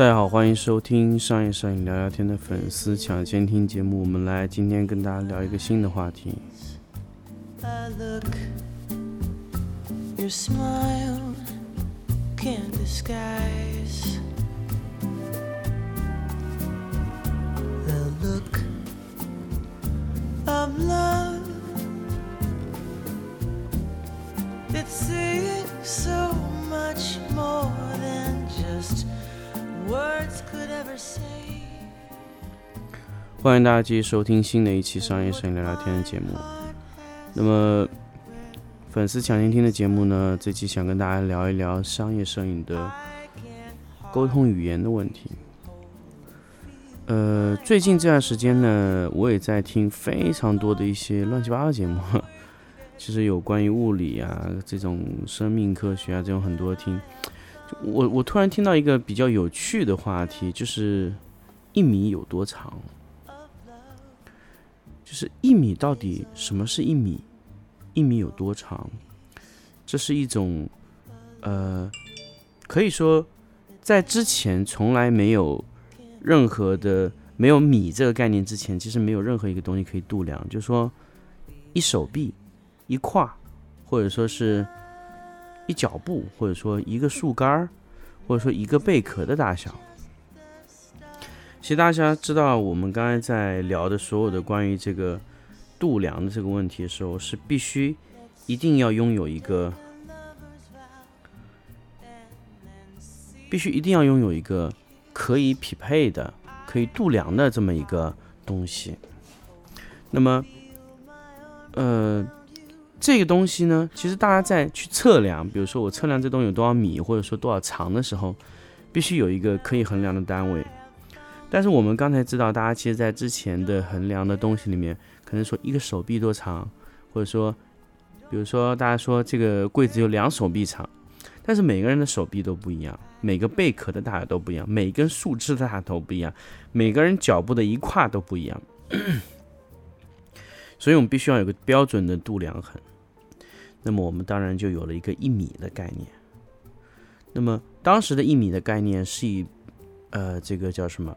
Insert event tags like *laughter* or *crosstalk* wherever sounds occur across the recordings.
大家好，欢迎收听商业摄影聊聊天的粉丝抢先听节目。我们来今天跟大家聊一个新的话题。It's seeing so much more 欢迎大家继续收听新的一期商业摄影聊聊天的节目。那么，粉丝抢先听的节目呢，这期想跟大家聊一聊商业摄影的沟通语言的问题。呃，最近这段时间呢，我也在听非常多的一些乱七八糟的节目，*laughs* 其实有关于物理啊、这种生命科学啊这种很多听。我我突然听到一个比较有趣的话题，就是一米有多长？就是一米到底什么是一米？一米有多长？这是一种，呃，可以说在之前从来没有任何的没有米这个概念之前，其实没有任何一个东西可以度量。就是说一手臂、一胯，或者说是一脚步，或者说一个树干儿，或者说一个贝壳的大小。其实大家知道，我们刚才在聊的所有的关于这个度量的这个问题的时候，是必须一定要拥有一个，必须一定要拥有一个可以匹配的、可以度量的这么一个东西。那么，呃，这个东西呢，其实大家在去测量，比如说我测量这东西有多少米，或者说多少长的时候，必须有一个可以衡量的单位。但是我们刚才知道，大家其实在之前的衡量的东西里面，可能说一个手臂多长，或者说，比如说大家说这个柜子有两手臂长，但是每个人的手臂都不一样，每个贝壳的大小都不一样，每根树枝的大小都不一样，每个人脚部的一跨都不一样，*clears throat* 所以我们必须要有个标准的度量衡。那么我们当然就有了一个一米的概念。那么当时的一米的概念是以，呃，这个叫什么？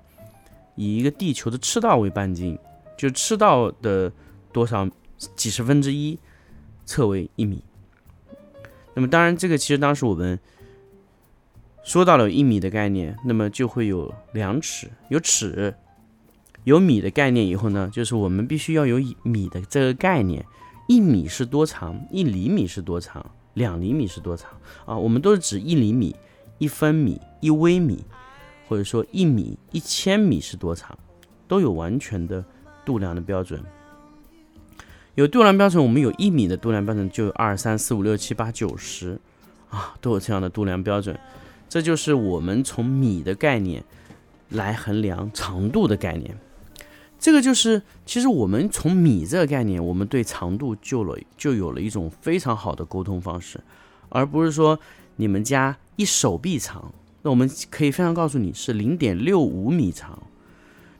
以一个地球的赤道为半径，就赤道的多少几十分之一测为一米。那么当然，这个其实当时我们说到了一米的概念，那么就会有量尺、有尺、有米的概念以后呢，就是我们必须要有米的这个概念。一米是多长？一厘米是多长？两厘米是多长？啊，我们都是指一厘米、一分米、一微米。或者说一米、一千米是多长，都有完全的度量的标准。有度量标准，我们有一米的度量标准，就有二三四五六七八九十啊，都有这样的度量标准。这就是我们从米的概念来衡量长度的概念。这个就是，其实我们从米这个概念，我们对长度就了就有了一种非常好的沟通方式，而不是说你们家一手臂长。那我们可以非常告诉你是零点六五米长，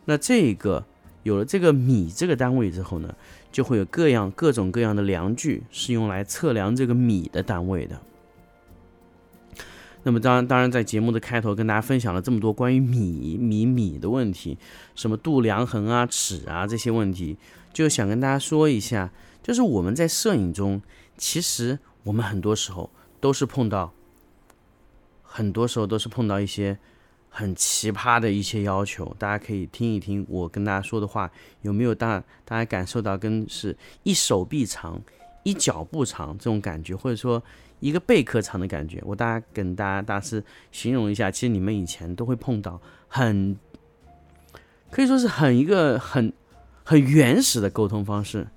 那这个有了这个米这个单位之后呢，就会有各样各种各样的量具是用来测量这个米的单位的。那么当然，当然在节目的开头跟大家分享了这么多关于米米米的问题，什么度量衡啊、尺啊这些问题，就想跟大家说一下，就是我们在摄影中，其实我们很多时候都是碰到。很多时候都是碰到一些很奇葩的一些要求，大家可以听一听我跟大家说的话，有没有大大家感受到跟是一手臂长、一脚步长这种感觉，或者说一个贝壳长的感觉？我大家跟大家大致形容一下，其实你们以前都会碰到很可以说是很一个很很原始的沟通方式，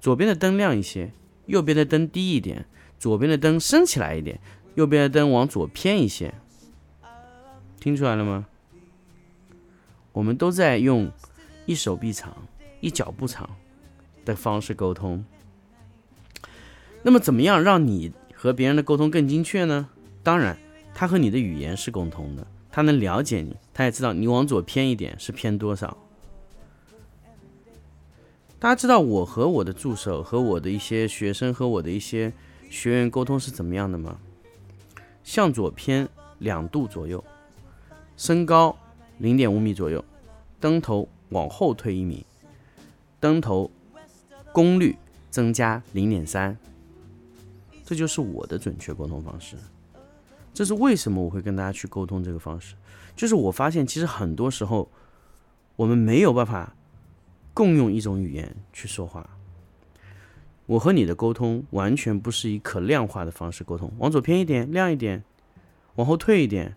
左边的灯亮一些，右边的灯低一点，左边的灯升起来一点。右边的灯往左偏一些，听出来了吗？我们都在用一手臂长、一脚步长的方式沟通。那么，怎么样让你和别人的沟通更精确呢？当然，他和你的语言是共通的，他能了解你，他也知道你往左偏一点是偏多少。大家知道我和我的助手、和我的一些学生、和我的一些学员沟通是怎么样的吗？向左偏两度左右，升高零点五米左右，灯头往后退一米，灯头功率增加零点三，这就是我的准确沟通方式。这是为什么我会跟大家去沟通这个方式，就是我发现其实很多时候我们没有办法共用一种语言去说话。我和你的沟通完全不是以可量化的方式沟通，往左偏一点，亮一点，往后退一点，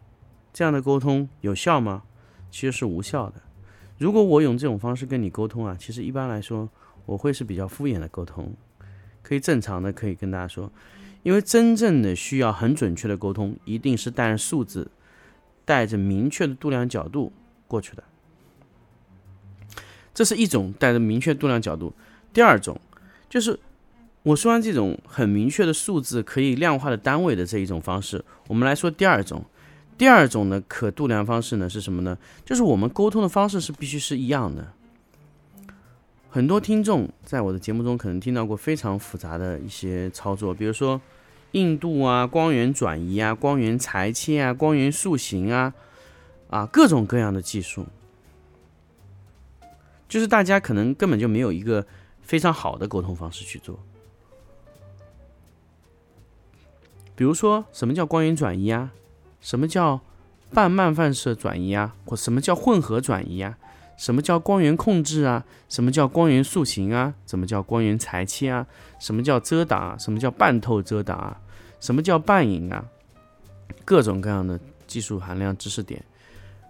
这样的沟通有效吗？其实是无效的。如果我用这种方式跟你沟通啊，其实一般来说我会是比较敷衍的沟通，可以正常的可以跟大家说，因为真正的需要很准确的沟通，一定是带着数字，带着明确的度量角度过去的。这是一种带着明确度量角度。第二种就是。我说完这种很明确的数字可以量化的单位的这一种方式，我们来说第二种。第二种呢，可度量方式呢是什么呢？就是我们沟通的方式是必须是一样的。很多听众在我的节目中可能听到过非常复杂的一些操作，比如说硬度啊、光源转移啊、光源裁切啊、光源塑形啊，啊各种各样的技术，就是大家可能根本就没有一个非常好的沟通方式去做。比如说，什么叫光源转移啊？什么叫半漫放射转移啊？或什么叫混合转移啊？什么叫光源控制啊？什么叫光源塑形啊？什么叫光源裁切啊？什么叫遮挡啊？什么叫半透遮挡啊？什么叫半影啊？各种各样的技术含量知识点，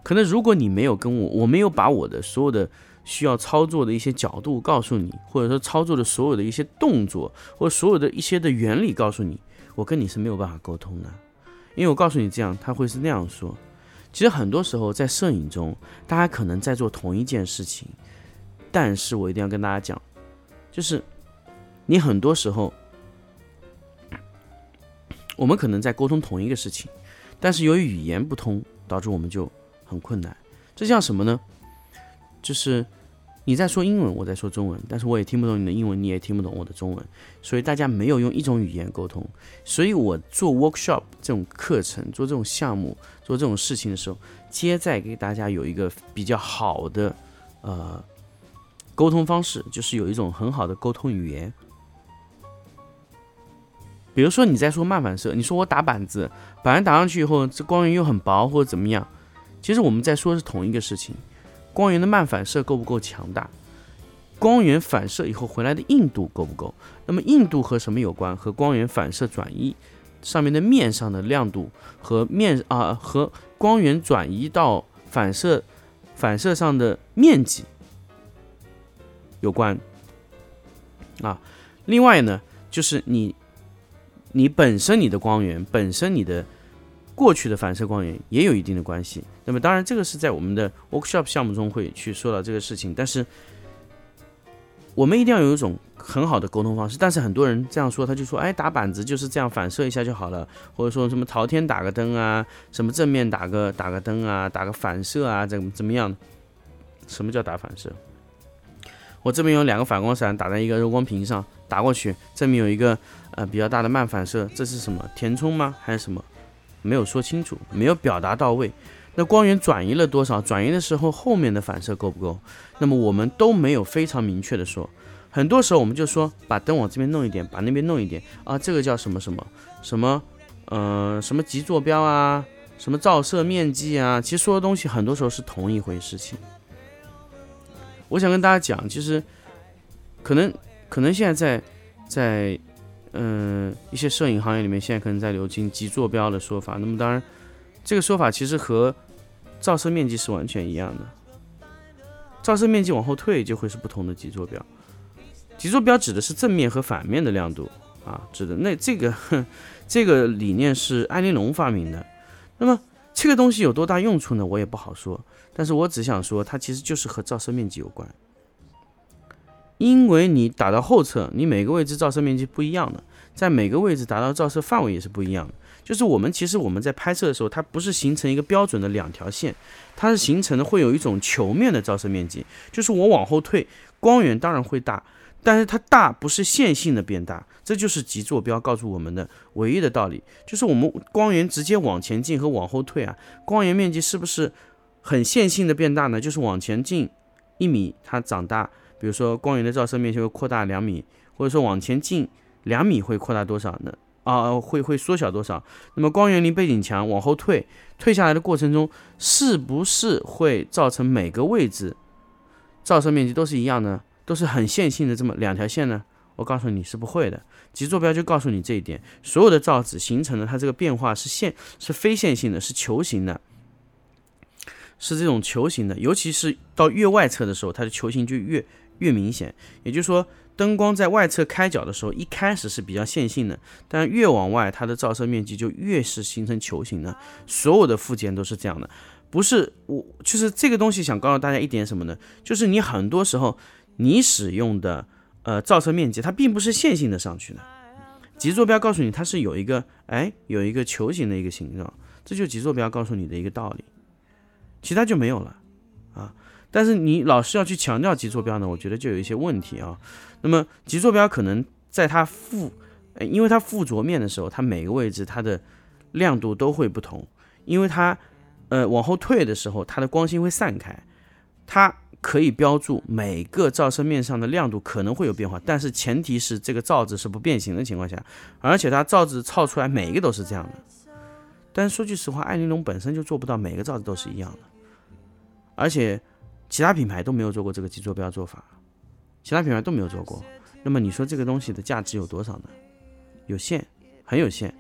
可能如果你没有跟我，我没有把我的所有的需要操作的一些角度告诉你，或者说操作的所有的一些动作，或所有的一些的原理告诉你。我跟你是没有办法沟通的，因为我告诉你这样，他会是那样说。其实很多时候在摄影中，大家可能在做同一件事情，但是我一定要跟大家讲，就是你很多时候，我们可能在沟通同一个事情，但是由于语言不通，导致我们就很困难。这像什么呢？就是。你在说英文，我在说中文，但是我也听不懂你的英文，你也听不懂我的中文，所以大家没有用一种语言沟通。所以我做 workshop 这种课程，做这种项目，做这种事情的时候，接在给大家有一个比较好的呃沟通方式，就是有一种很好的沟通语言。比如说你在说漫反射，你说我打板子，板子打上去以后，这光源又很薄或者怎么样，其实我们在说是同一个事情。光源的漫反射够不够强大？光源反射以后回来的硬度够不够？那么硬度和什么有关？和光源反射转移上面的面上的亮度和面啊和光源转移到反射反射上的面积有关啊。另外呢，就是你你本身你的光源本身你的。过去的反射光源也有一定的关系。那么，当然这个是在我们的 workshop 项目中会去说到这个事情。但是，我们一定要有一种很好的沟通方式。但是很多人这样说，他就说：“哎，打板子就是这样反射一下就好了。”或者说什么朝天打个灯啊，什么正面打个打个灯啊，打个反射啊，怎么怎么样？什么叫打反射？我这边有两个反光伞打在一个柔光屏上，打过去，这边有一个呃比较大的慢反射，这是什么？填充吗？还是什么？没有说清楚，没有表达到位。那光源转移了多少？转移的时候后面的反射够不够？那么我们都没有非常明确的说。很多时候我们就说把灯往这边弄一点，把那边弄一点啊，这个叫什么什么什么，呃，什么极坐标啊，什么照射面积啊，其实说的东西很多时候是同一回事情。我想跟大家讲，其实可能可能现在在在。嗯，一些摄影行业里面现在可能在流行极坐标的说法。那么当然，这个说法其实和照射面积是完全一样的。照射面积往后退就会是不同的极坐标。极坐标指的是正面和反面的亮度啊，指的那这个 *laughs* 这个理念是艾琳龙发明的。那么这个东西有多大用处呢？我也不好说。但是我只想说，它其实就是和照射面积有关。因为你打到后侧，你每个位置照射面积不一样的，在每个位置达到照射范围也是不一样的。就是我们其实我们在拍摄的时候，它不是形成一个标准的两条线，它是形成的会有一种球面的照射面积。就是我往后退，光源当然会大，但是它大不是线性的变大，这就是极坐标告诉我们的唯一的道理，就是我们光源直接往前进和往后退啊，光源面积是不是很线性的变大呢？就是往前进一米，它长大，比如说光源的照射面积会扩大两米，或者说往前进两米会扩大多少呢？啊，会会缩小多少？那么光源离背景墙往后退，退下来的过程中，是不是会造成每个位置照射面积都是一样呢？都是很线性的这么两条线呢？我告诉你是不会的，极坐标就告诉你这一点。所有的造纸形成的它这个变化是线是非线性的，是球形的，是这种球形的。尤其是到越外侧的时候，它的球形就越越明显。也就是说，灯光在外侧开角的时候，一开始是比较线性的，但越往外，它的照射面积就越是形成球形的。所有的附件都是这样的，不是我就是这个东西想告诉大家一点什么呢？就是你很多时候。你使用的呃照射面积，它并不是线性的上去的。极坐标告诉你它是有一个哎有一个球形的一个形状，这就极坐标告诉你的一个道理，其他就没有了啊。但是你老是要去强调极坐标呢，我觉得就有一些问题啊。那么极坐标可能在它附，因为它附着面的时候，它每个位置它的亮度都会不同，因为它呃往后退的时候，它的光芯会散开，它。可以标注每个照射面上的亮度可能会有变化，但是前提是这个罩子是不变形的情况下，而且它罩子造出来每一个都是这样的。但是说句实话，艾玲珑本身就做不到每个罩子都是一样的，而且其他品牌都没有做过这个极坐标做法，其他品牌都没有做过。那么你说这个东西的价值有多少呢？有限，很有限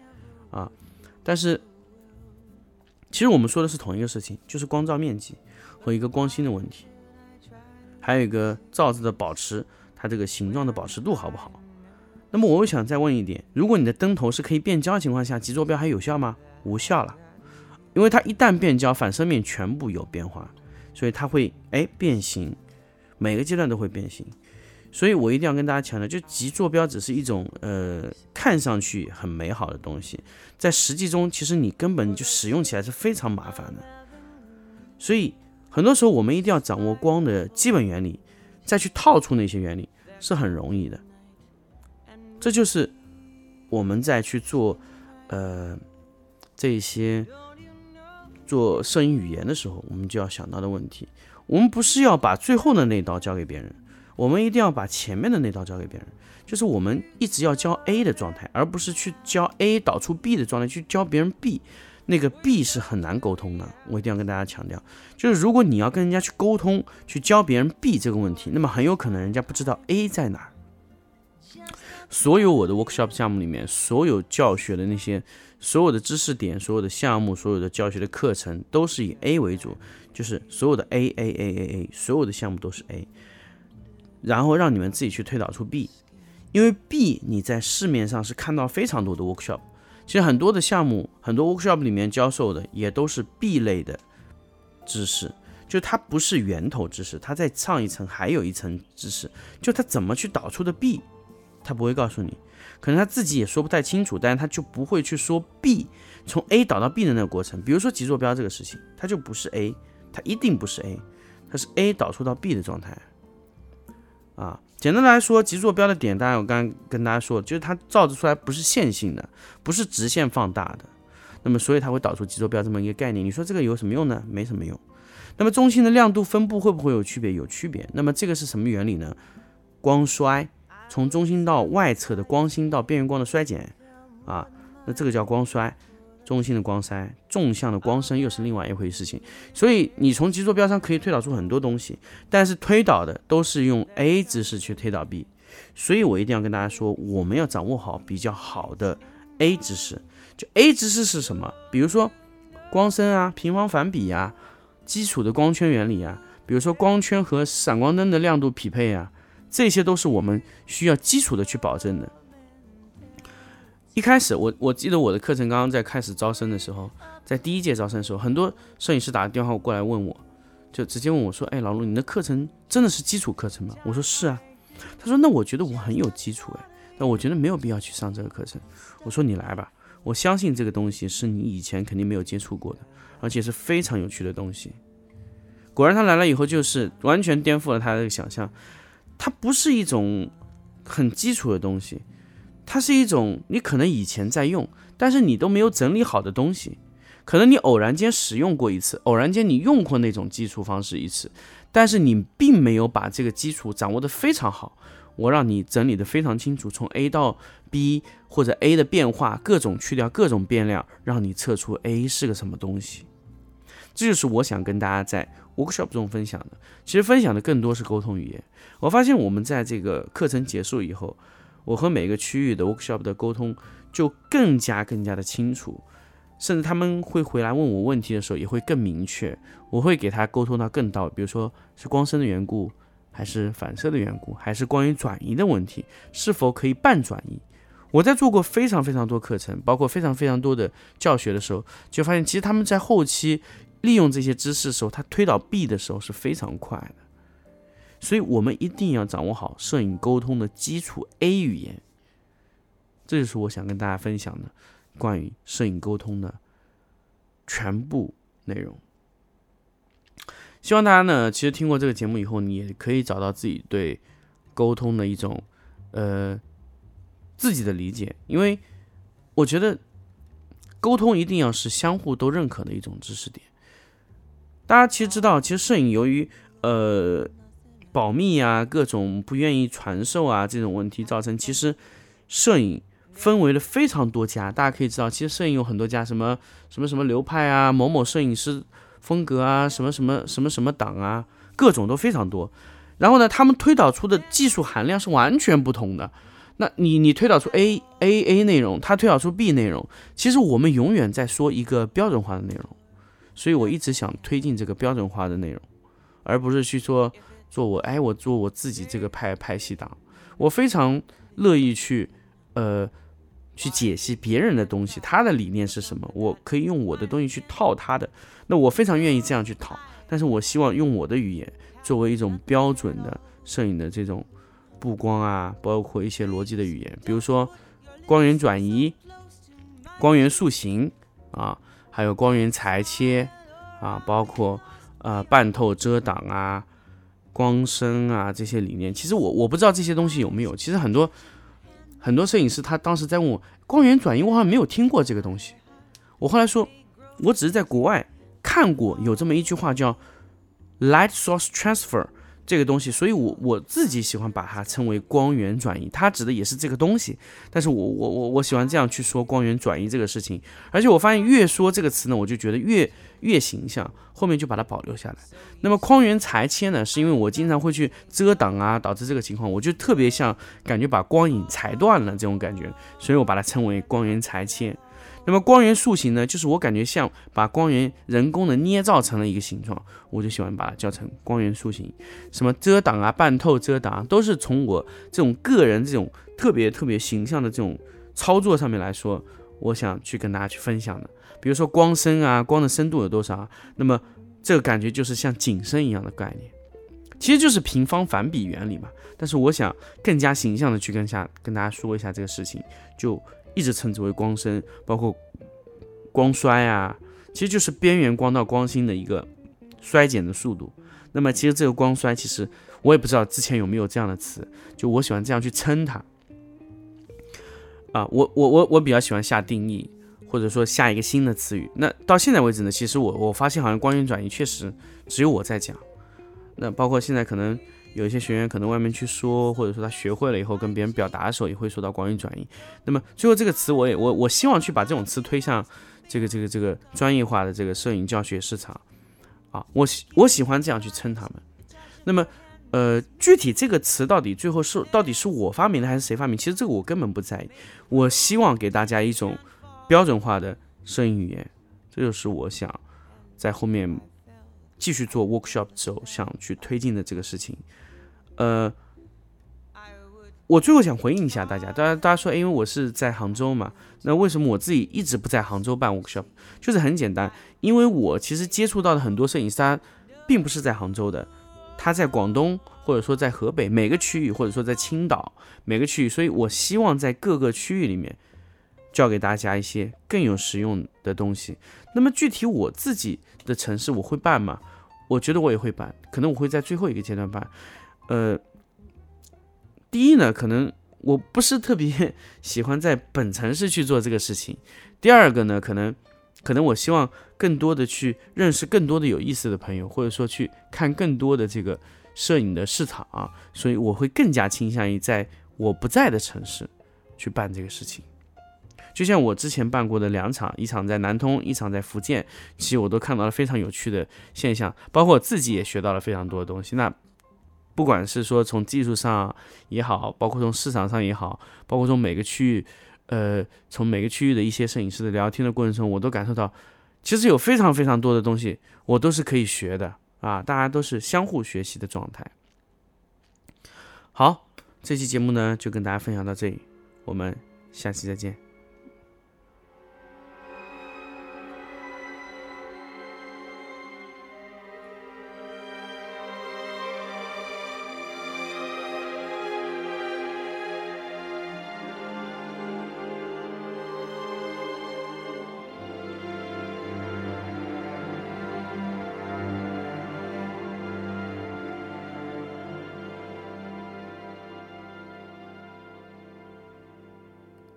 啊。但是其实我们说的是同一个事情，就是光照面积和一个光芯的问题。还有一个罩子的保持，它这个形状的保持度好不好？那么我又想再问一点：如果你的灯头是可以变焦情况下，极坐标还有效吗？无效了，因为它一旦变焦，反射面全部有变化，所以它会哎变形，每个阶段都会变形。所以我一定要跟大家强调，就极坐标只是一种呃看上去很美好的东西，在实际中其实你根本就使用起来是非常麻烦的，所以。很多时候，我们一定要掌握光的基本原理，再去套出那些原理是很容易的。这就是我们在去做呃这些做摄影语言的时候，我们就要想到的问题。我们不是要把最后的那刀交给别人，我们一定要把前面的那刀交给别人。就是我们一直要教 A 的状态，而不是去教 A 导出 B 的状态，去教别人 B。那个 B 是很难沟通的，我一定要跟大家强调，就是如果你要跟人家去沟通，去教别人 B 这个问题，那么很有可能人家不知道 A 在哪儿。所有我的 workshop 项目里面，所有教学的那些所有的知识点、所有的项目、所有的教学的课程，都是以 A 为主，就是所有的 A A A A A，所有的项目都是 A，然后让你们自己去推导出 B，因为 B 你在市面上是看到非常多的 workshop。其实很多的项目，很多 workshop 里面教授的也都是 B 类的知识，就它不是源头知识，它在上一层还有一层知识，就它怎么去导出的 B，他不会告诉你，可能他自己也说不太清楚，但是他就不会去说 B 从 A 导到 B 的那个过程，比如说极坐标这个事情，它就不是 A，它一定不是 A，它是 A 导出到 B 的状态，啊。简单来说，极坐标的点，当然我刚刚跟大家说，就是它照着出来不是线性的，不是直线放大的，那么所以它会导出极坐标这么一个概念。你说这个有什么用呢？没什么用。那么中心的亮度分布会不会有区别？有区别。那么这个是什么原理呢？光衰，从中心到外侧的光心到边缘光的衰减啊，那这个叫光衰。中心的光衰，纵向的光深又是另外一回事情，所以你从极坐标上可以推导出很多东西，但是推导的都是用 A 知识去推导 B，所以我一定要跟大家说，我们要掌握好比较好的 A 知识。就 A 知识是什么？比如说光深啊、平方反比呀、基础的光圈原理啊，比如说光圈和闪光灯的亮度匹配啊，这些都是我们需要基础的去保证的。一开始，我我记得我的课程刚刚在开始招生的时候，在第一届招生的时候，很多摄影师打电话过来问我，就直接问我说：“哎，老陆，你的课程真的是基础课程吗？”我说：“是啊。”他说：“那我觉得我很有基础哎，那我觉得没有必要去上这个课程。”我说：“你来吧，我相信这个东西是你以前肯定没有接触过的，而且是非常有趣的东西。”果然，他来了以后就是完全颠覆了他的想象，它不是一种很基础的东西，它是一种你可能以前在用，但是你都没有整理好的东西。可能你偶然间使用过一次，偶然间你用过那种基础方式一次，但是你并没有把这个基础掌握的非常好。我让你整理的非常清楚，从 A 到 B 或者 A 的变化，各种去掉各种变量，让你测出 A 是个什么东西。这就是我想跟大家在 workshop 中分享的。其实分享的更多是沟通语言。我发现我们在这个课程结束以后，我和每个区域的 workshop 的沟通就更加更加的清楚，甚至他们会回来问我问题的时候也会更明确。我会给他沟通到更到，比如说是光深的缘故。还是反射的缘故，还是关于转移的问题，是否可以半转移？我在做过非常非常多课程，包括非常非常多的教学的时候，就发现其实他们在后期利用这些知识的时候，他推导 B 的时候是非常快的。所以我们一定要掌握好摄影沟通的基础 A 语言，这就是我想跟大家分享的关于摄影沟通的全部内容。希望大家呢，其实听过这个节目以后，你也可以找到自己对沟通的一种呃自己的理解，因为我觉得沟通一定要是相互都认可的一种知识点。大家其实知道，其实摄影由于呃保密啊、各种不愿意传授啊这种问题造成，其实摄影分为了非常多家。大家可以知道，其实摄影有很多家，什么什么什么流派啊，某某摄影师。风格啊，什么什么什么什么党啊，各种都非常多。然后呢，他们推导出的技术含量是完全不同的。那你你推导出 A A A 内容，他推导出 B 内容，其实我们永远在说一个标准化的内容。所以我一直想推进这个标准化的内容，而不是去说做我哎我做我自己这个派派系档。我非常乐意去呃去解析别人的东西，他的理念是什么，我可以用我的东西去套他的。那我非常愿意这样去讨，但是我希望用我的语言作为一种标准的摄影的这种布光啊，包括一些逻辑的语言，比如说光源转移、光源塑形啊，还有光源裁切啊，包括呃半透遮挡啊、光深啊这些理念。其实我我不知道这些东西有没有，其实很多很多摄影师他当时在问我光源转移，我好像没有听过这个东西。我后来说，我只是在国外。看过有这么一句话叫 light source transfer 这个东西，所以我我自己喜欢把它称为光源转移，它指的也是这个东西。但是我我我我喜欢这样去说光源转移这个事情，而且我发现越说这个词呢，我就觉得越越形象，后面就把它保留下来。那么光源裁切呢，是因为我经常会去遮挡啊，导致这个情况，我就特别像感觉把光影裁断了这种感觉，所以我把它称为光源裁切。那么光源塑形呢，就是我感觉像把光源人工的捏造成了一个形状，我就喜欢把它叫成光源塑形。什么遮挡啊、半透遮挡，都是从我这种个人这种特别特别形象的这种操作上面来说，我想去跟大家去分享的。比如说光深啊，光的深度有多少啊？那么这个感觉就是像景深一样的概念，其实就是平方反比原理嘛。但是我想更加形象的去跟下跟大家说一下这个事情，就。一直称之为光深，包括光衰啊，其实就是边缘光到光心的一个衰减的速度。那么其实这个光衰，其实我也不知道之前有没有这样的词，就我喜欢这样去称它。啊，我我我我比较喜欢下定义，或者说下一个新的词语。那到现在为止呢，其实我我发现好像光源转移确实只有我在讲。那包括现在可能。有一些学员可能外面去说，或者说他学会了以后跟别人表达的时候，也会说到光源转移。那么最后这个词，我也我我希望去把这种词推向这个这个这个专业化的这个摄影教学市场啊，我喜我喜欢这样去称他们。那么呃，具体这个词到底最后是到底是我发明的还是谁发明？其实这个我根本不在意。我希望给大家一种标准化的摄影语言，这就是我想在后面继续做 workshop 之后想去推进的这个事情。呃，我最后想回应一下大家，大家大家说，因为我是在杭州嘛，那为什么我自己一直不在杭州办 workshop？就是很简单，因为我其实接触到的很多摄影师，他并不是在杭州的，他在广东，或者说在河北每个区域，或者说在青岛每个区域，所以我希望在各个区域里面教给大家一些更有实用的东西。那么具体我自己的城市我会办吗？我觉得我也会办，可能我会在最后一个阶段办。呃，第一呢，可能我不是特别 *laughs* 喜欢在本城市去做这个事情；第二个呢，可能可能我希望更多的去认识更多的有意思的朋友，或者说去看更多的这个摄影的市场啊，所以我会更加倾向于在我不在的城市去办这个事情。就像我之前办过的两场，一场在南通，一场在福建，其实我都看到了非常有趣的现象，包括我自己也学到了非常多的东西。那不管是说从技术上也好，包括从市场上也好，包括从每个区域，呃，从每个区域的一些摄影师的聊天的过程中，我都感受到，其实有非常非常多的东西，我都是可以学的啊，大家都是相互学习的状态。好，这期节目呢就跟大家分享到这里，我们下期再见。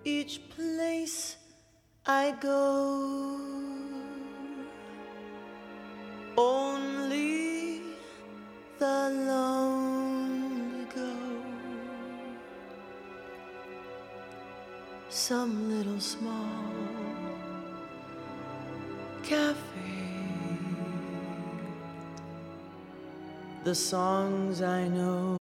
Each place I go, only the lonely go. Some little small cafe. The songs I know